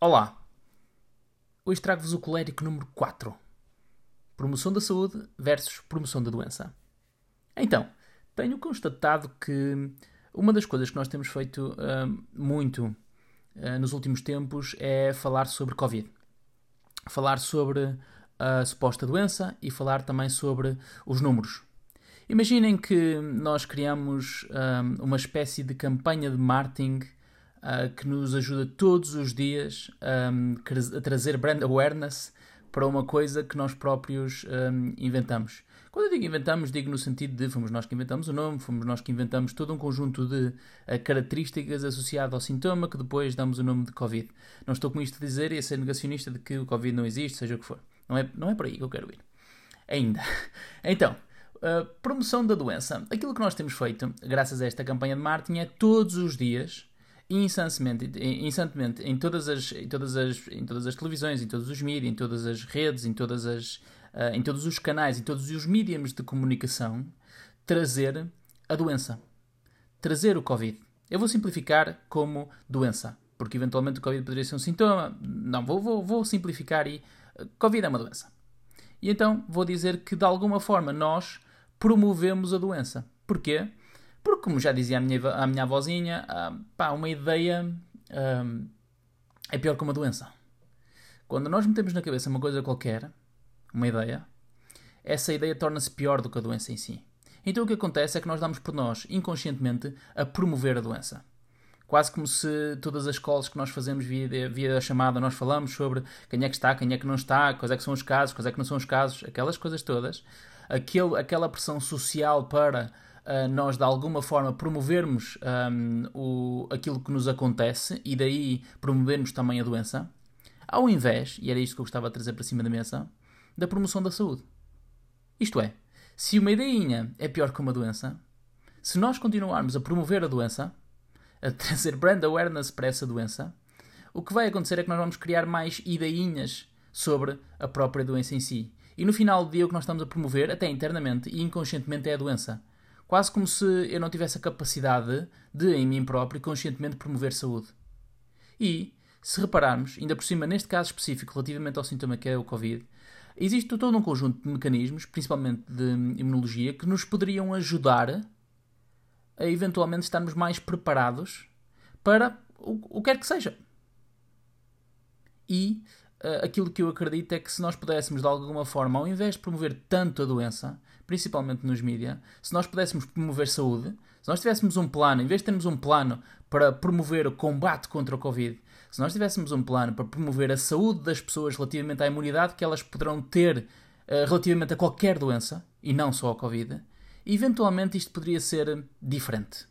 Olá! Hoje trago-vos o colérico número 4. Promoção da saúde versus promoção da doença. Então, tenho constatado que uma das coisas que nós temos feito uh, muito uh, nos últimos tempos é falar sobre Covid. Falar sobre a suposta doença e falar também sobre os números. Imaginem que nós criamos uh, uma espécie de campanha de marketing uh, que nos ajuda todos os dias um, a trazer brand awareness para uma coisa que nós próprios um, inventamos. Quando eu digo inventamos, digo no sentido de fomos nós que inventamos o nome, fomos nós que inventamos todo um conjunto de uh, características associado ao sintoma que depois damos o nome de Covid. Não estou com isto a dizer e a ser negacionista de que o Covid não existe, seja o que for. Não é, não é por aí que eu quero ir. Ainda. Então, uh, promoção da doença. Aquilo que nós temos feito, graças a esta campanha de marketing, é todos os dias incessantemente, incessantemente em, todas as, em, todas as, em todas as televisões, em todos os mídias, em todas as redes, em, todas as, uh, em todos os canais, em todos os mídias de comunicação, trazer a doença. Trazer o Covid. Eu vou simplificar como doença, porque eventualmente o Covid poderia ser um sintoma. Não, vou, vou, vou simplificar e. Uh, Covid é uma doença. E então vou dizer que de alguma forma nós promovemos a doença. Porquê? Porque, como já dizia a minha, a minha avózinha, uh, pá, uma ideia uh, é pior que uma doença. Quando nós metemos na cabeça uma coisa qualquer, uma ideia, essa ideia torna-se pior do que a doença em si. Então o que acontece é que nós damos por nós, inconscientemente, a promover a doença. Quase como se todas as calls que nós fazemos via, via chamada nós falamos sobre quem é que está, quem é que não está, quais é que são os casos, quais é que não são os casos, aquelas coisas todas. Aquele, aquela pressão social para uh, nós de alguma forma promovermos um, o, aquilo que nos acontece e daí promovermos também a doença, ao invés, e era isto que eu gostava de trazer para cima da mesa, da promoção da saúde. Isto é, se uma ideinha é pior que uma doença, se nós continuarmos a promover a doença, a trazer brand awareness para essa doença, o que vai acontecer é que nós vamos criar mais ideinhas sobre a própria doença em si. E no final do dia o que nós estamos a promover, até internamente e inconscientemente, é a doença. Quase como se eu não tivesse a capacidade de, em mim próprio, conscientemente promover saúde. E, se repararmos, ainda por cima, neste caso específico, relativamente ao sintoma que é o Covid, existe todo um conjunto de mecanismos, principalmente de imunologia, que nos poderiam ajudar a eventualmente estarmos mais preparados para o, o que quer que seja. E aquilo que eu acredito é que se nós pudéssemos, de alguma forma, ao invés de promover tanto a doença, principalmente nos mídias, se nós pudéssemos promover saúde, se nós tivéssemos um plano, em vez de termos um plano para promover o combate contra o Covid, se nós tivéssemos um plano para promover a saúde das pessoas relativamente à imunidade que elas poderão ter uh, relativamente a qualquer doença, e não só ao Covid, eventualmente isto poderia ser diferente.